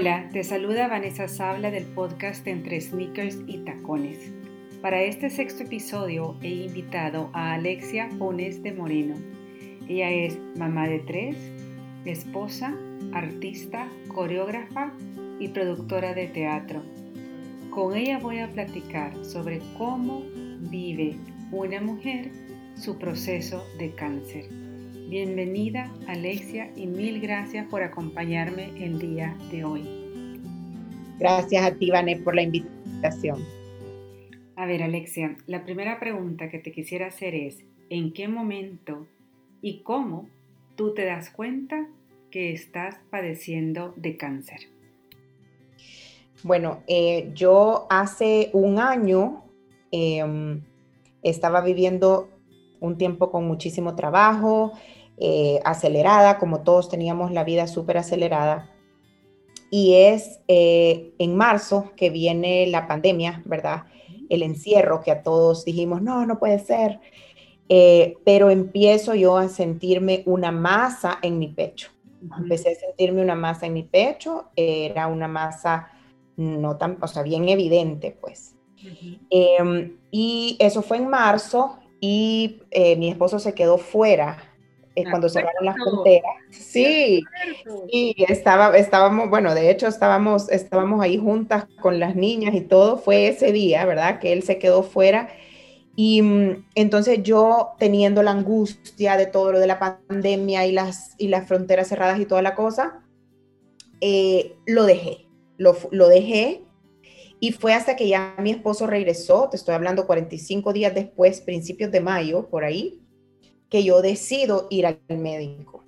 Hola, te saluda Vanessa Sabla del podcast Entre Sneakers y Tacones. Para este sexto episodio he invitado a Alexia Pones de Moreno. Ella es mamá de tres, esposa, artista, coreógrafa y productora de teatro. Con ella voy a platicar sobre cómo vive una mujer su proceso de cáncer. Bienvenida Alexia y mil gracias por acompañarme el día de hoy. Gracias a ti, Vané, por la invitación. A ver, Alexia, la primera pregunta que te quisiera hacer es, ¿en qué momento y cómo tú te das cuenta que estás padeciendo de cáncer? Bueno, eh, yo hace un año em, estaba viviendo un tiempo con muchísimo trabajo, eh, acelerada, como todos teníamos la vida súper acelerada. Y es eh, en marzo que viene la pandemia, ¿verdad? El encierro que a todos dijimos, no, no puede ser. Eh, pero empiezo yo a sentirme una masa en mi pecho. Empecé a sentirme una masa en mi pecho, era una masa no tan, o sea, bien evidente, pues. Em, y eso fue en marzo y mi esposo se quedó fuera cuando cerraron las fronteras. Sí, y estaba, estábamos, bueno, de hecho estábamos, estábamos ahí juntas con las niñas y todo, fue ese día, ¿verdad? Que él se quedó fuera. Y mm, entonces yo teniendo la angustia de todo lo de la pandemia y las, y las fronteras cerradas y toda la cosa, eh, lo dejé, lo, lo dejé. Y fue hasta que ya mi esposo regresó, te estoy hablando 45 días después, principios de mayo, por ahí, que yo decido ir al médico.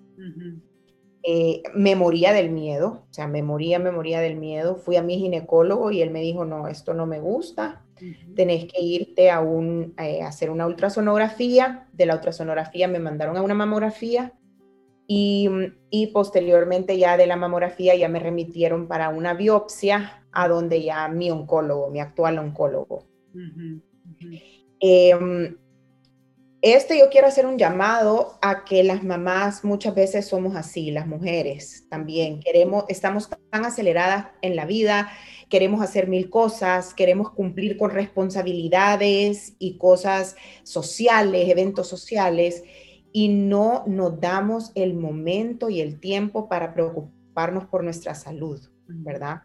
Eh, me moría del miedo, o sea, me moría, me moría del miedo. Fui a mi ginecólogo y él me dijo, no, esto no me gusta, tenés que irte a, un, eh, hacer una ultrasonografía. De la ultrasonografía me mandaron a una mamografía y, y, posteriormente ya de la mamografía ya me remitieron para una biopsia a donde ya mi oncólogo, mi actual oncólogo. Em, este yo quiero hacer un llamado a que las mamás muchas veces somos así, las mujeres también. Queremos, estamos tan aceleradas en la vida, queremos hacer mil cosas, queremos cumplir con responsabilidades y cosas sociales, eventos sociales, y no nos damos el momento y el tiempo para preocuparnos por nuestra salud, ¿verdad?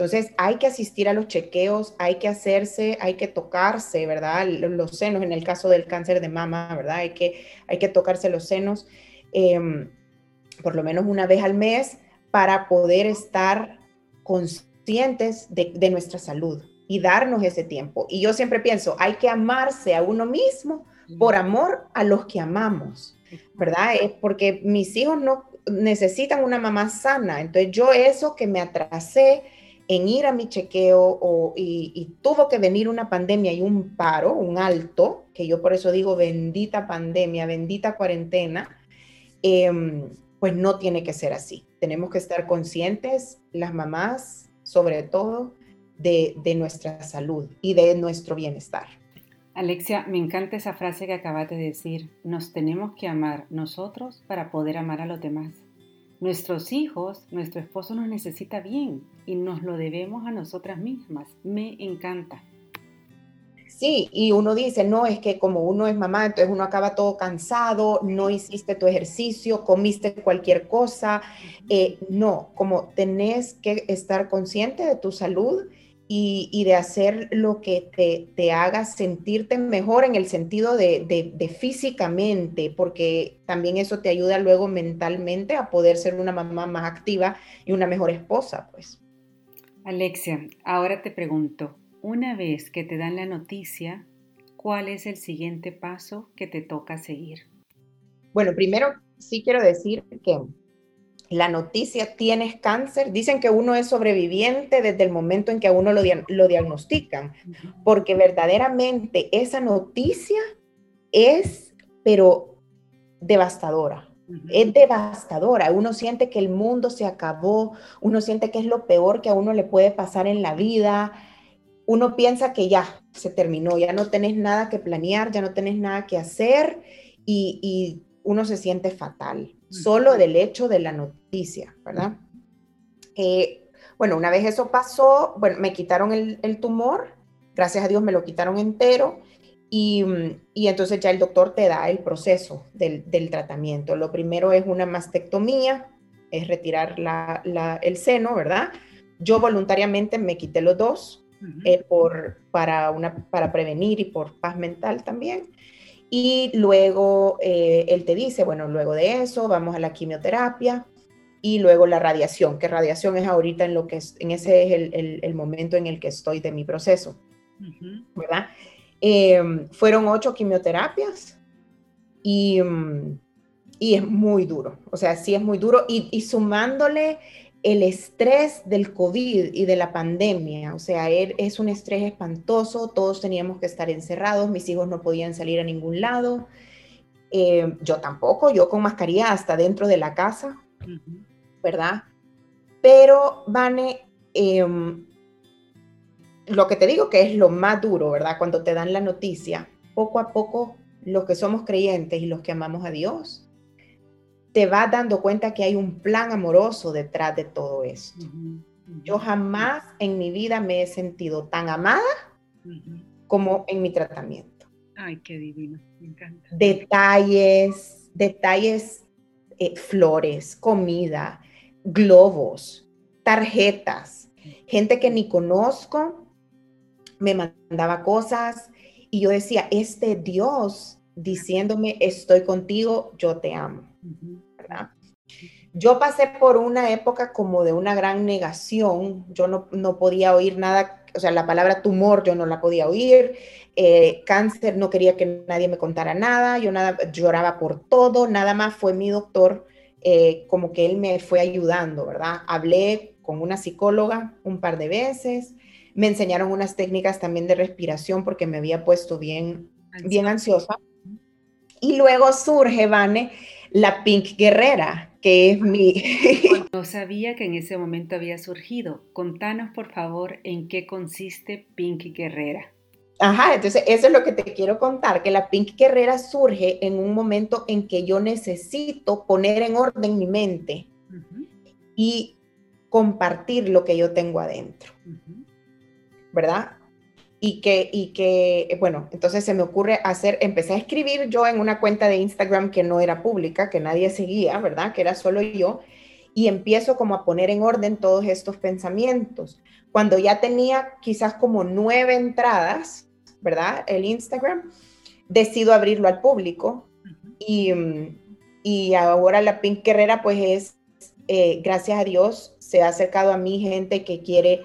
Entonces hay que asistir a los chequeos, hay que hacerse, hay que tocarse, ¿verdad? Los senos, en el caso del cáncer de mama, ¿verdad? Hay que, hay que tocarse los senos em, por lo menos una vez al mes para poder estar conscientes de, de nuestra salud y darnos ese tiempo. Y yo siempre pienso, hay que amarse a uno mismo por amor a los que amamos, ¿verdad? Es porque mis hijos no necesitan una mamá sana. Entonces yo eso que me atrasé, en ir a mi chequeo y, tuvo que venir una pandemia y un paro, un alto, que yo por eso digo bendita pandemia, bendita cuarentena, em, pues no tiene que ser así. Tenemos que estar conscientes, las mamás sobre todo, de, de nuestra salud y de nuestro bienestar. Alexia, me encanta esa frase que acabas de decir. Nos tenemos que amar nosotros para poder amar a los demás. Nuestros hijos, nuestro esposo nos necesita bien y nos lo debemos a nosotras mismas. Me encanta. Sí, y uno dice, no, es que como uno es mamá, entonces uno acaba todo cansado, no hiciste tu ejercicio, comiste cualquier cosa. Eh, no, como tenés que estar consciente de tu salud y, de hacer lo que te, haga sentirte mejor en el sentido de, físicamente, porque también eso te ayuda luego mentalmente a poder ser una mamá más activa y una mejor esposa, pues. Alexia, ahora te pregunto, una vez que te dan la noticia, ¿cuál es el siguiente paso que te toca seguir? Bueno, primero sí quiero decir que la noticia, tienes cáncer, dicen que uno es sobreviviente desde el momento en que a uno lo, lo diagnostican, porque verdaderamente esa noticia es, pero devastadora. Es devastadora. Uno siente que el mundo se acabó, uno siente que es lo peor que a uno le puede pasar en la vida. Uno piensa que ya se terminó, ya no tenés nada que planear, ya no tenés nada que hacer y, y uno se siente fatal solo del hecho de la noticia, ¿verdad? Eh, Bueno, una vez eso pasó, bueno, me quitaron el, tumor, gracias a Dios me lo quitaron entero y, y, entonces ya el doctor te da el proceso del, del, tratamiento. Lo primero es una mastectomía, es retirar la, la, el seno, ¿verdad? Yo voluntariamente me quité los dos eh, por, para, una, para prevenir y por paz mental también. Y luego eh, él te dice, bueno, luego de eso vamos a la quimioterapia y luego la radiación, que radiación es ahorita en lo que es, en ese es el, el, momento en el que estoy de mi proceso, ¿verdad? Em, fueron ocho quimioterapias y, mm, y, es muy duro, o sea, sí es muy duro y, y sumándole el estrés del COVID y de la pandemia, o sea, er, es un estrés espantoso, todos teníamos que estar encerrados, mis hijos no podían salir a ningún lado, eh, yo tampoco, yo con mascarilla hasta dentro de la casa, ¿verdad? Pero, Vane, em, lo que te digo que es lo más duro, ¿verdad? Cuando te dan la noticia, poco a poco los que somos creyentes y los que amamos a Dios, te vas dando cuenta que hay un plan amoroso detrás de todo esto. Yo jamás en mi vida me he sentido tan amada como en mi tratamiento. Ay, qué divino, me encanta. Detalles, detalles, eh, flores, comida, globos, tarjetas, gente que ni conozco me mandaba cosas y yo decía, este Dios diciéndome, estoy contigo, yo te amo. Yo pasé por una época como de una gran negación, yo no, no podía oír nada, o sea, la palabra tumor yo no la podía oír, eh, cáncer no quería que nadie me contara nada, yo nada, lloraba por todo, nada más fue mi doctor, eh, como que él me fue ayudando, ¿verdad? Hablé con una psicóloga un par de veces, me enseñaron unas técnicas también de respiración porque me había puesto bien, bien ansiosa. Y luego surge, Vane, la Pink Guerrera, que es mi... no sabía que en ese momento había surgido. Contanos, por favor, en qué consiste Pink Guerrera. Ajá, entonces eso es lo que te quiero contar, que la Pink Guerrera surge en un momento en que yo necesito poner en orden mi mente y compartir lo que yo tengo adentro, ¿verdad? Y que, y que, bueno, entonces se me ocurre hacer, empecé a escribir yo en una cuenta de Instagram que no era pública, que nadie seguía, ¿verdad? Que era solo yo, y empiezo como a poner en orden todos estos pensamientos. Cuando ya tenía quizás como nueve entradas, ¿verdad? El Instagram, decido abrirlo al público y, y ahora la Pink Guerrera pues es, eh, gracias a Dios, se ha acercado a mí gente que quiere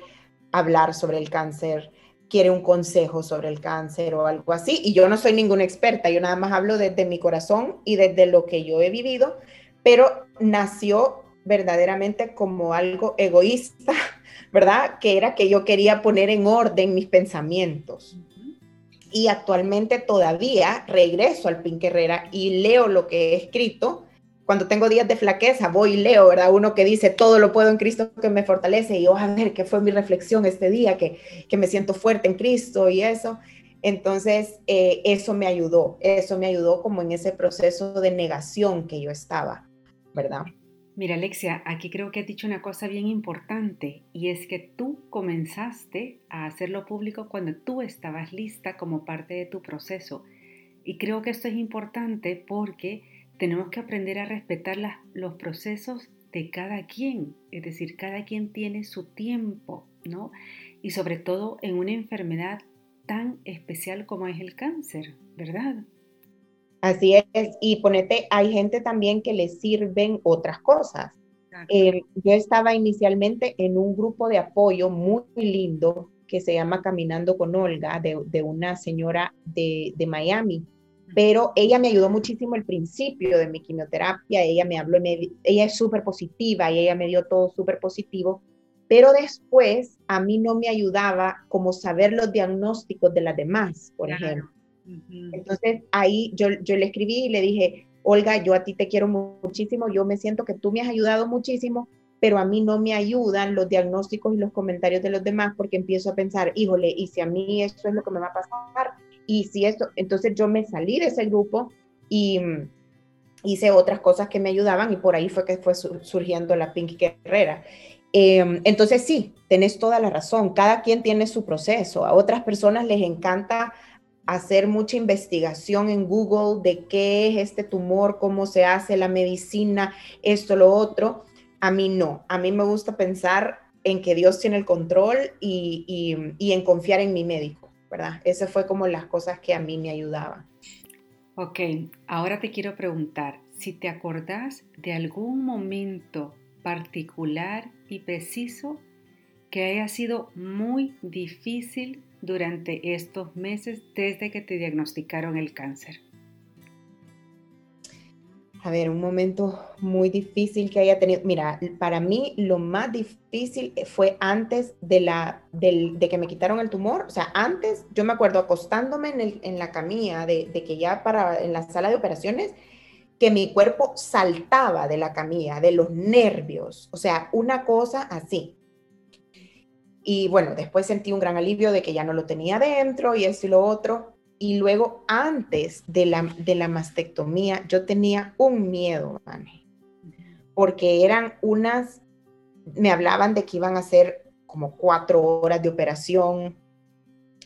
hablar sobre el cáncer quiere un consejo sobre el cáncer o algo así. Y yo no soy ninguna experta, yo nada más hablo desde mi corazón y desde lo que yo he vivido, pero nació verdaderamente como algo egoísta, ¿verdad? Que era que yo quería poner en orden mis pensamientos. Y actualmente todavía regreso al Pink Herrera y leo lo que he escrito cuando tengo días de flaqueza, voy y leo, ¿verdad? Uno que dice, todo lo puedo en Cristo que me fortalece, y yo, a ver, ¿qué fue mi reflexión este día? Que, que me siento fuerte en Cristo y eso. Entonces, eh, eso me ayudó, eso me ayudó como en ese proceso de negación que yo estaba, ¿verdad? Mira, Alexia, aquí creo que has dicho una cosa bien importante y es que tú comenzaste a hacerlo público cuando tú estabas lista como parte de tu proceso. Y creo que esto es importante porque tenemos que aprender a respetar los procesos de cada quien, es decir, cada quien tiene su tiempo, ¿no? Y sobre todo en una enfermedad tan especial como es el cáncer, ¿verdad? Así es, y ponete, hay gente también que le sirven otras cosas. Eh, yo estaba inicialmente en un grupo de apoyo muy lindo que se llama Caminando con Olga, de, de una señora de, de Miami, pero ella me ayudó muchísimo al principio de mi quimioterapia, ella me habló, ella es súper positiva y ella me dio todo súper positivo, pero después a mí no me ayudaba como saber los diagnósticos de las demás, por ejemplo. Entonces ahí yo, yo le escribí y le dije, Olga, yo a ti te quiero muchísimo, yo me siento que tú me has ayudado muchísimo, pero a mí no me ayudan los diagnósticos y los comentarios de los demás porque empiezo a pensar, híjole, y si a mí esto es lo que me va a pasar, y si esto, entonces yo me salí de ese grupo y mm, hice otras cosas que me ayudaban y por ahí fue que fue surgiendo la Pink Guerrera. Em, entonces sí, tenés toda la razón, cada quien tiene su proceso, a otras personas les encanta hacer mucha investigación en Google de qué es este tumor, cómo se hace la medicina, esto, lo otro. A mí no, a mí me gusta pensar en que Dios tiene el control y, y en confiar en mi médico, ¿verdad? Esas fue como las cosas que a mí me ayudaban. Ok, ahora te quiero preguntar si te acordás de algún momento particular y preciso que haya sido muy difícil durante estos meses desde que te diagnosticaron el cáncer. A ver, un momento muy difícil que haya tenido. Mira, para mí lo más difícil fue antes de, la, de que me quitaron el tumor. O sea, antes yo me acuerdo acostándome en, la camilla de, de, que ya para en la sala de operaciones, que mi cuerpo saltaba de la camilla, de los nervios. O sea, una cosa así. Y bueno, después sentí un gran alivio de que ya no lo tenía dentro y eso y lo otro y luego antes de la, de la mastectomía yo tenía un miedo, porque eran unas, me hablaban de que iban a ser como cuatro horas de operación,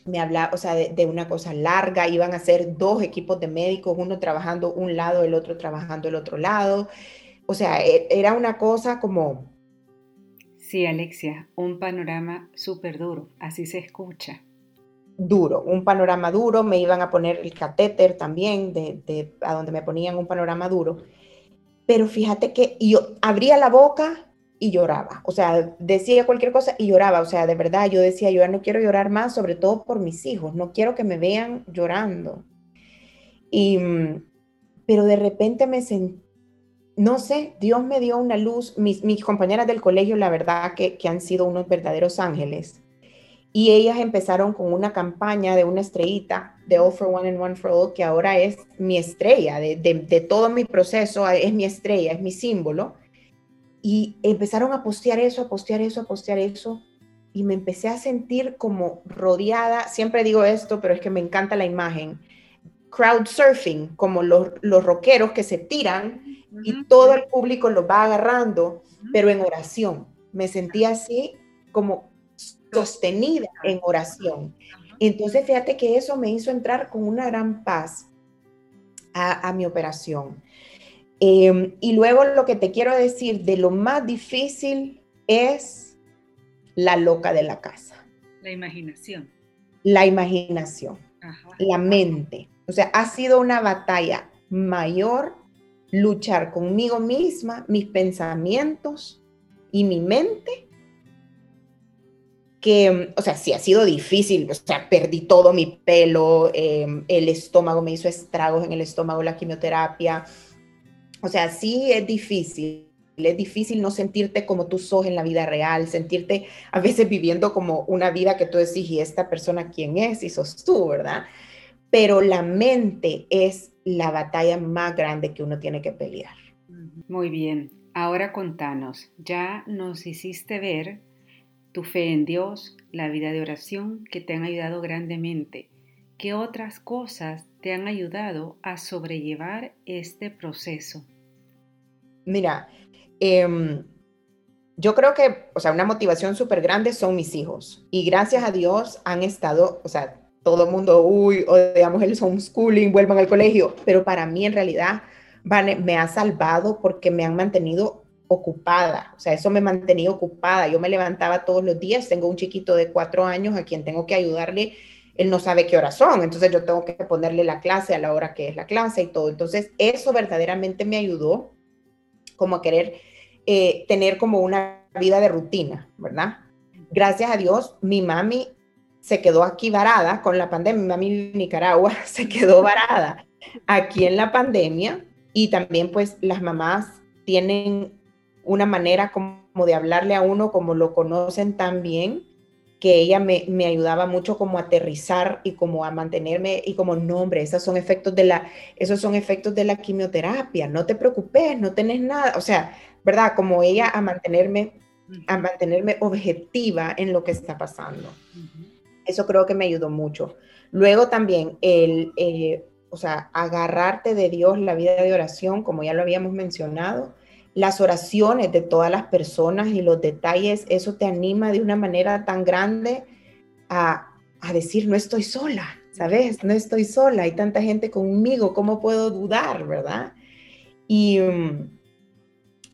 me hablaba, o sea, de, una cosa larga, iban a ser dos equipos de médicos, uno trabajando un lado, el otro trabajando el otro lado, o sea, e, era una cosa como... Sí, Alexia, un panorama súper duro, así se escucha duro, un panorama duro, me iban a poner el catéter también, de, a donde me ponían un panorama duro. Pero fíjate que yo abría la boca y lloraba, o sea, decía cualquier cosa y lloraba, o sea, de verdad yo decía, yo no quiero llorar más, sobre todo por mis hijos, no quiero que me vean llorando. Y, pero de repente me sentí, no sé, Dios me dio una luz, mis, mis compañeras del colegio, la verdad que, que han sido unos verdaderos ángeles y ellas empezaron con una campaña de una estrellita de All for One and One for All, que ahora es mi estrella, de, de, todo mi proceso, es mi estrella, es mi símbolo. Y empezaron a postear eso, a postear eso, a postear eso. Y me empecé a sentir como rodeada, siempre digo esto, pero es que me encanta la imagen, crowd surfing, como los, los rockeros que se tiran y todo el público los va agarrando, pero en oración. Me sentí así como sostenida en oración. Entonces, fíjate que eso me hizo entrar con una gran paz a, mi operación. Em, y luego lo que te quiero decir de lo más difícil es la loca de la casa. La imaginación. La imaginación, la mente. O sea, ha sido una batalla mayor luchar conmigo misma, mis pensamientos y mi mente que, o sea, sí ha sido difícil, o sea, perdí todo mi pelo, em, el estómago me hizo estragos en el estómago, la quimioterapia, o sea, sí es difícil, es difícil no sentirte como tú sos en la vida real, sentirte a veces viviendo como una vida que tú decís, y esta persona quién es, y sos tú, ¿verdad? Pero la mente es la batalla más grande que uno tiene que pelear. Muy bien, ahora contanos, ya nos hiciste ver tu fe en Dios, la vida de oración que te han ayudado grandemente. ¿Qué otras cosas te han ayudado a sobrellevar este proceso? Mira, em, yo creo que, o sea, una motivación súper grande son mis hijos. Y gracias a Dios han estado, o sea, todo el mundo, uy, odiamos el homeschooling, vuelvan al colegio. Pero para mí, en realidad, me ha salvado porque me han mantenido ocupada, o sea, eso me mantenía ocupada. Yo me levantaba todos los días, tengo un chiquito de cuatro años a quien tengo que ayudarle, él no sabe qué horas son, entonces yo tengo que ponerle la clase a la hora que es la clase y todo. Entonces, eso verdaderamente me ayudó como a querer eh, tener como una vida de rutina, ¿verdad? Gracias a Dios, mi mami se quedó aquí varada con la pandemia, mi mami Nicaragua se quedó varada aquí en la pandemia y también pues las mamás tienen una manera como de hablarle a uno como lo conocen tan bien, que ella me, ayudaba mucho como a aterrizar y como a mantenerme y como nombre, esos son efectos de la, esos son efectos de la quimioterapia, no te preocupes, no tenés nada, o sea, ¿verdad? Como ella a mantenerme, a mantenerme objetiva en lo que está pasando. Eso creo que me ayudó mucho. Luego también el, eh, o sea, agarrarte de Dios la vida de oración, como ya lo habíamos mencionado, las oraciones de todas las personas y los detalles, eso te anima de una manera tan grande a, a decir, no estoy sola, ¿sabes? No estoy sola, hay tanta gente conmigo, ¿cómo puedo dudar, verdad? Y,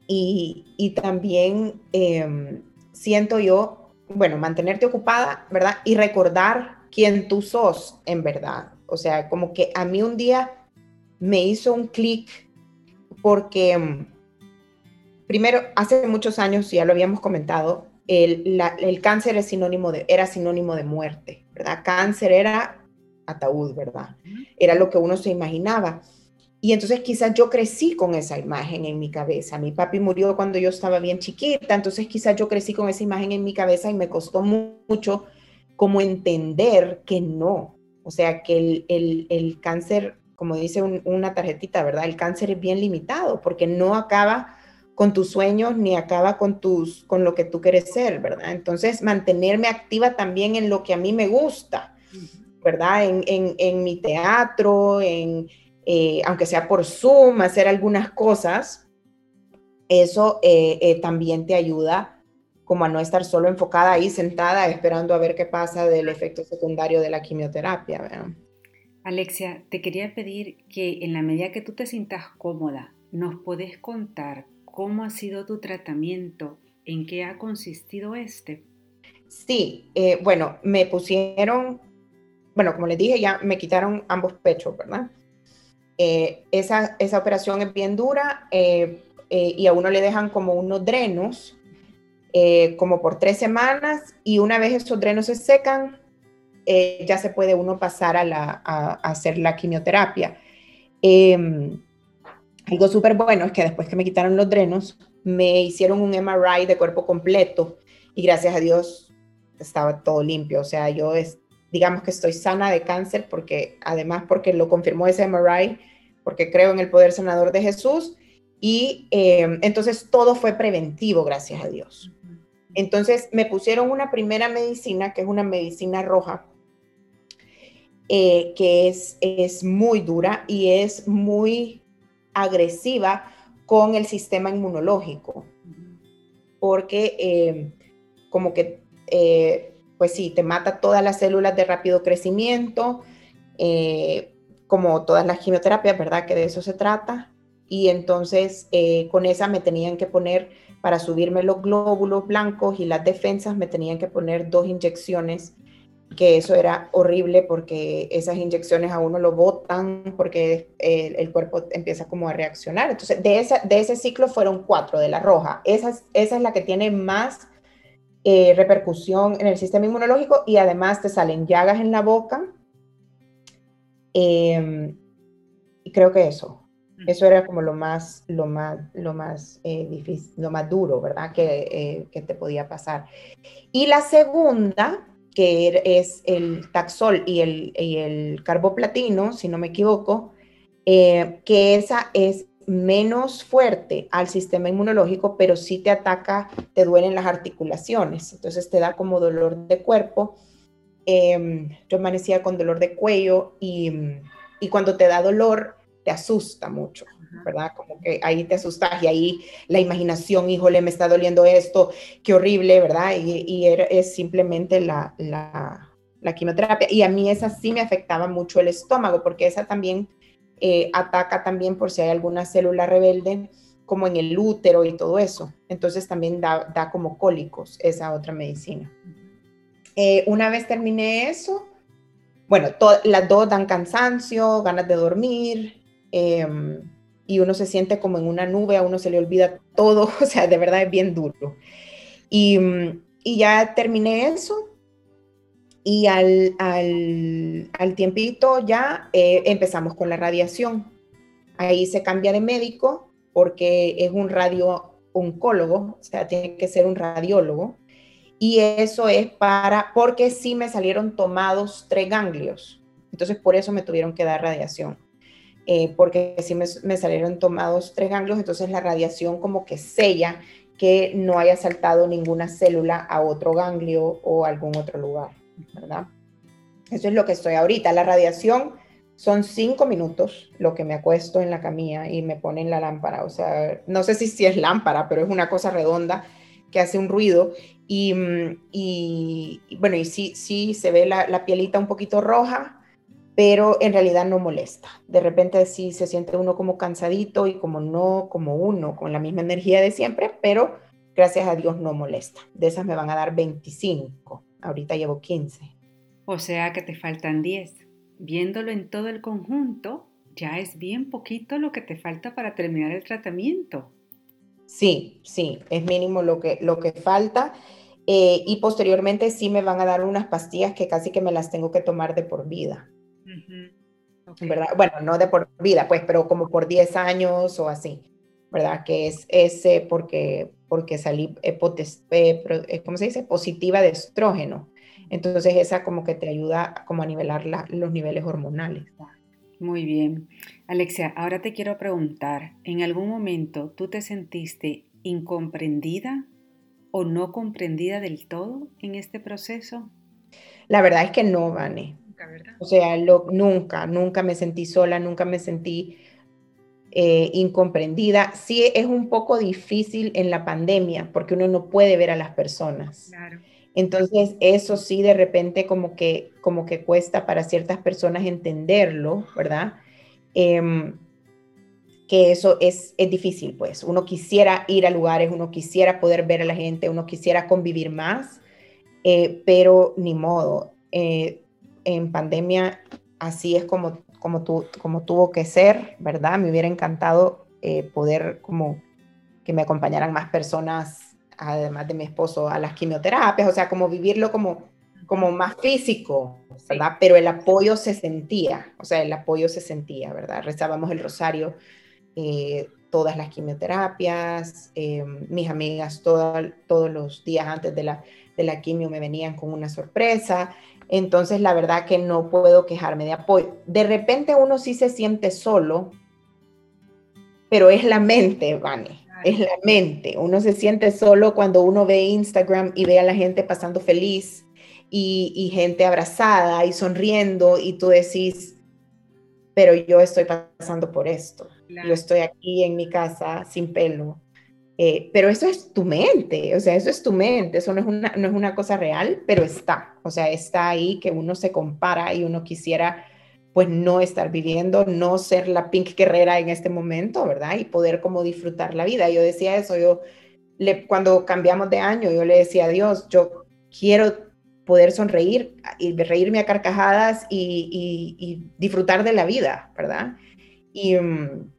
y, también em, siento yo, bueno, mantenerte ocupada, ¿verdad? Y recordar quién tú sos en verdad. O sea, como que a mí un día me hizo un clic porque em, primero, hace muchos años, ya lo habíamos comentado, el, cáncer era sinónimo de muerte, ¿verdad? Cáncer era ataúd, ¿verdad? Era lo que uno se imaginaba. Y entonces quizás yo crecí con esa imagen en mi cabeza. Mi papi murió cuando yo estaba bien chiquita, entonces quizás yo crecí con esa imagen en mi cabeza y me costó mucho como entender que no. O sea, que el cáncer, como dice una tarjetita, ¿verdad? El cáncer es bien limitado porque no acaba con tus sueños ni acaba con, tus, con lo que tú quieres ser, ¿verdad? Entonces, mantenerme activa también en lo que a mí me gusta, ¿verdad? En, mi teatro, en, eh, aunque sea por Zoom, hacer algunas cosas, eso eh, eh, también te ayuda como a no estar solo enfocada ahí sentada esperando a ver qué pasa del efecto secundario de la quimioterapia. ¿verdad? Alexia, te quería pedir que en la medida que tú te sientas cómoda, nos puedes contar ¿Cómo ha sido tu tratamiento? ¿En qué ha consistido este? Sí, eh, bueno, me pusieron, bueno, como les dije, ya me quitaron ambos pechos, ¿verdad? Eh, esa, esa, operación es bien dura eh, y a uno le dejan como unos drenos, como por tres semanas, y una vez esos drenos se secan, ya se puede uno pasar a, la, a hacer la quimioterapia. Em, algo súper bueno es que después que me quitaron los drenos, me hicieron un MRI de cuerpo completo y gracias a Dios estaba todo limpio. O sea, yo es, digamos que estoy sana de cáncer porque además porque lo confirmó ese MRI, porque creo en el poder sanador de Jesús y em, entonces todo fue preventivo, gracias a Dios. Entonces me pusieron una primera medicina, que es una medicina roja, eh, que es, es muy dura y es muy agresiva con el sistema inmunológico, porque eh, como que, eh, pues sí, te mata todas las células de rápido crecimiento, eh, como todas las quimioterapias, ¿verdad? Que de eso se trata. Y entonces con esa me tenían que poner, para subirme los glóbulos blancos y las defensas, me tenían que poner dos inyecciones que eso era horrible porque esas inyecciones a uno lo botan porque el, cuerpo empieza como a reaccionar. Entonces, de, esa, de ese ciclo fueron cuatro de la roja. Esa es, esa es la que tiene más eh, repercusión en el sistema inmunológico y además te salen llagas en la boca. Em, y creo que eso, eso era como lo más, lo más, lo más eh, difícil, lo más duro, ¿verdad? Que, eh, que te podía pasar. Y la segunda que er, es el taxol y el, y el carboplatino, si no me equivoco, eh, que esa es menos fuerte al sistema inmunológico, pero sí te ataca, te duelen las articulaciones, entonces te da como dolor de cuerpo. Em, yo amanecía con dolor de cuello y, y cuando te da dolor, te asusta mucho. ¿Verdad? Como que ahí te asustas y ahí la imaginación, híjole, me está doliendo esto, qué horrible, ¿verdad? Y, es simplemente la, la, quimioterapia. Y a mí esa sí me afectaba mucho el estómago, porque esa también eh, ataca también por si hay alguna célula rebelde, como en el útero y todo eso. Entonces también da, da como cólicos esa otra medicina. Eh, una vez terminé eso, bueno, las dos dan cansancio, ganas de dormir. Em, y uno se siente como en una nube, a uno se le olvida todo, o sea, de verdad es bien duro. Y, y ya terminé eso y al, al, al tiempito ya eh, empezamos con la radiación. Ahí se cambia de médico porque es un radio-oncólogo, o sea, tiene que ser un radiólogo. Y eso es para, porque sí me salieron tomados tres ganglios. Entonces, por eso me tuvieron que dar radiación. Eh, porque si me, salieron tomados tres ganglios, entonces la radiación como que sella que no haya saltado ninguna célula a otro ganglio o algún otro lugar, ¿verdad? Eso es lo que estoy ahorita. La radiación son cinco minutos lo que me acuesto en la camilla y me ponen la lámpara. O sea, no sé si, si es lámpara, pero es una cosa redonda que hace un ruido. Y, y, bueno, y sí, sí se ve la, la, pielita un poquito roja, pero en realidad no molesta. De repente sí se siente uno como cansadito y como no, como uno, con la misma energía de siempre, pero gracias a Dios no molesta. De esas me van a dar 25. Ahorita llevo 15. O sea que te faltan 10 viéndolo en todo el conjunto, ya es bien poquito lo que te falta para terminar el tratamiento. Sí, sí, es mínimo lo que, lo que falta. Eh, y posteriormente sí me van a dar unas pastillas que casi que me las tengo que tomar de por vida. ¿Verdad? Bueno, no de por vida, pues, pero como por 10 años o así, ¿verdad? Que es ese porque, porque salí, eh, eh, ¿cómo se dice? Positiva de estrógeno. Entonces esa como que te ayuda como a nivelar los niveles hormonales. Muy bien. Alexia, ahora te quiero preguntar, ¿en algún momento tú te sentiste incomprendida o no comprendida del todo en este proceso? La verdad es que no, Vane. O sea, nunca, nunca me sentí sola, nunca me sentí eh, incomprendida. Sí es un poco difícil en la pandemia porque uno no puede ver a las personas. Claro. Entonces, eso sí de repente como que, como que cuesta para ciertas personas entenderlo, ¿verdad? Em, que eso es, es difícil, pues. Uno quisiera ir a lugares, uno quisiera poder ver a la gente, uno quisiera convivir más, eh, pero ni modo. Eh, en pandemia así es como, como, tu, como tuvo que ser, ¿verdad? Me hubiera encantado eh, poder como que me acompañaran más personas además de mi esposo, a las quimioterapias, o sea, como vivirlo como, como más físico, ¿verdad? Pero el apoyo se sentía, o sea, el apoyo se sentía, ¿verdad? Rezábamos el rosario eh, todas las quimioterapias, eh, mis amigas todos los días antes de la, de la quimio me venían con una sorpresa, entonces la verdad que no puedo quejarme de apoyo. De repente uno sí se siente solo, pero es la mente, Vane es la mente. Uno se siente solo cuando uno ve Instagram y ve a la gente pasando feliz y, gente abrazada y sonriendo y tú decís, pero yo estoy pasando por esto. Yo estoy aquí en mi casa sin pelo. Eh, pero eso es tu mente, o sea, eso es tu mente, eso no es, una, no es una cosa real, pero está, o sea, está ahí que uno se compara y uno quisiera pues no estar viviendo, no ser la Pink Guerrera en este momento, ¿verdad? Y poder como disfrutar la vida. Yo decía eso, yo le, cuando cambiamos de año, yo le decía a Dios, yo quiero poder sonreír y reírme a carcajadas y, disfrutar de la vida, ¿verdad? Y mm,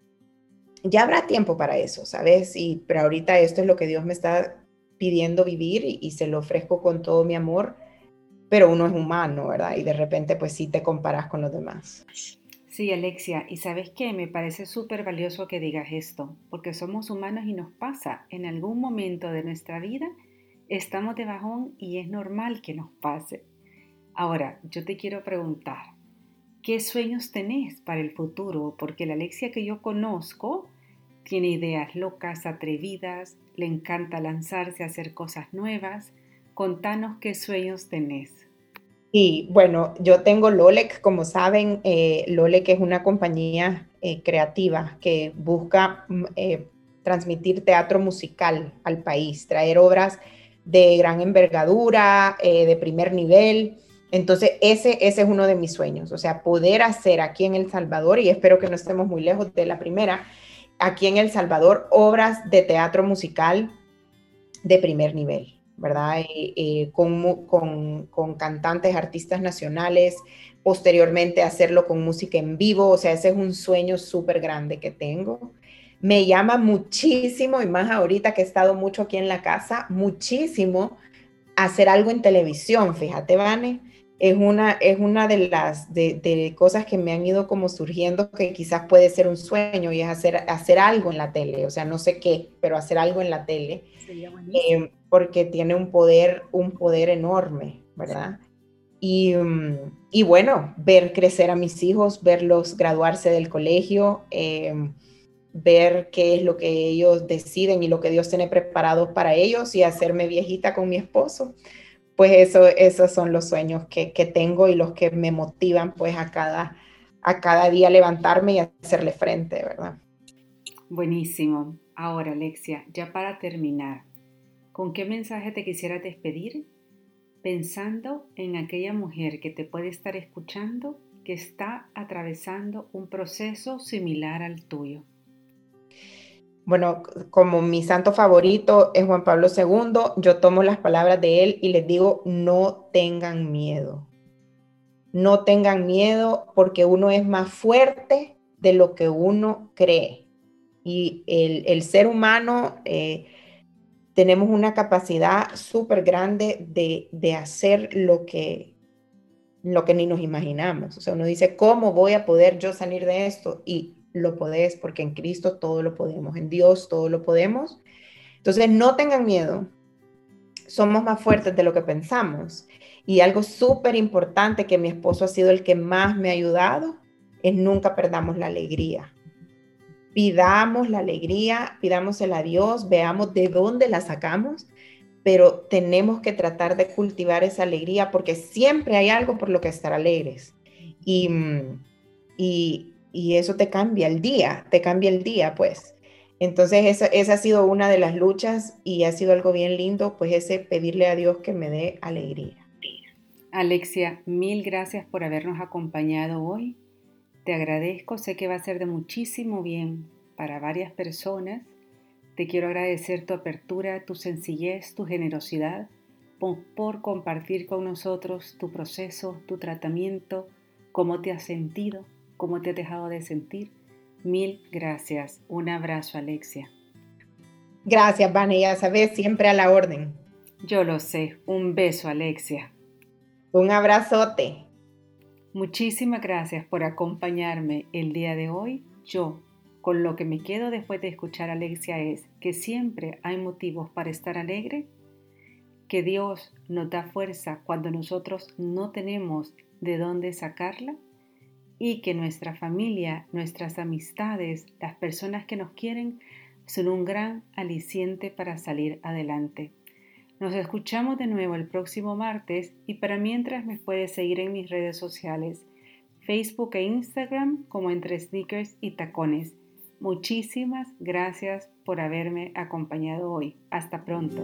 ya habrá tiempo para eso, ¿sabes? Y, pero ahorita esto es lo que Dios me está pidiendo vivir y se lo ofrezco con todo mi amor pero uno es humano, ¿verdad? Y de repente pues sí te comparas con los demás. Sí, Alexia, y sabes qué, me parece súper valioso que digas esto, porque somos humanos y nos pasa. En algún momento de nuestra vida estamos de bajón y es normal que nos pase. Ahora, yo te quiero preguntar, ¿qué sueños tenés para el futuro? Porque la Alexia que yo conozco tiene ideas locas, atrevidas, le encanta lanzarse a hacer cosas nuevas Contanos qué sueños tenés. Sí, bueno, yo tengo Lolec, como saben, eh, Lolec es una compañía eh, creativa que busca mm, eh, transmitir teatro musical al país, traer obras de gran envergadura, de primer nivel. Entonces, ese, ese es uno de mis sueños, o sea, poder hacer aquí en El Salvador, y espero que no estemos muy lejos de la primera, aquí en El Salvador, obras de teatro musical de primer nivel. ¿verdad? con, cantantes, artistas nacionales, posteriormente hacerlo con música en vivo, o sea, ese es un sueño súper grande que tengo. Me llama muchísimo, y más ahorita que he estado mucho aquí en la casa, muchísimo hacer algo en televisión, fíjate, Vane. Es una, es una de las de, cosas que me han ido como surgiendo que quizás puede ser un sueño y es hacer, hacer algo en la tele, o sea, no sé qué, pero hacer algo en la tele. Eh, porque tiene un poder, un poder enorme, ¿verdad? Y, y, bueno, ver crecer a mis hijos, verlos graduarse del colegio, em, ver qué es lo que ellos deciden y lo que Dios tiene preparado para ellos y hacerme viejita con mi esposo. Pues eso, esos son los sueños que, que tengo y los que me motivan pues a cada, a cada día levantarme y hacerle frente, ¿verdad? Buenísimo. Ahora, Alexia, ya para terminar, ¿con qué mensaje te quisiera despedir? Pensando en aquella mujer que te puede estar escuchando que está atravesando un proceso similar al tuyo. Bueno, como mi santo favorito es Juan Pablo II, yo tomo las palabras de él y les digo, no tengan miedo. No tengan miedo porque uno es más fuerte de lo que uno cree y el, ser humano eh, tenemos una capacidad súper grande de, hacer lo que, lo que ni nos imaginamos. O sea, uno dice, ¿cómo voy a poder yo salir de esto? Y lo podés porque en Cristo todo lo podemos, en Dios todo lo podemos. Entonces, no tengan miedo. Somos más fuertes de lo que pensamos. Y algo súper importante que mi esposo ha sido el que más me ha ayudado es nunca perdamos la alegría pidamos la alegría, pidámosela a Dios, veamos de dónde la sacamos, pero tenemos que tratar de cultivar esa alegría porque siempre hay algo por lo que estar alegres. Y, y, y eso te cambia el día, te cambia el día, pues. Entonces, esa, esa, ha sido una de las luchas y ha sido algo bien lindo, pues ese pedirle a Dios que me dé alegría. Alexia, mil gracias por habernos acompañado hoy. Te agradezco, sé que va a ser de muchísimo bien para varias personas. Te quiero agradecer tu apertura, tu sencillez, tu generosidad por, compartir con nosotros tu proceso, tu tratamiento, cómo te has sentido, cómo te has dejado de sentir. Mil gracias. Un abrazo, Alexia. Gracias, Vane. Ya sabes, siempre a la orden. Yo lo sé. Un beso, Alexia. Un abrazote. Muchísimas gracias por acompañarme el día de hoy. Yo, con lo que me quedo después de escuchar a Alexia es que siempre hay motivos para estar alegre, que Dios nos da fuerza cuando nosotros no tenemos de dónde sacarla y que nuestra familia, nuestras amistades, las personas que nos quieren son un gran aliciente para salir adelante. Nos escuchamos de nuevo el próximo martes y para mientras me puedes seguir en mis redes sociales, Facebook e Instagram como entre sneakers y tacones. Muchísimas gracias por haberme acompañado hoy. Hasta pronto.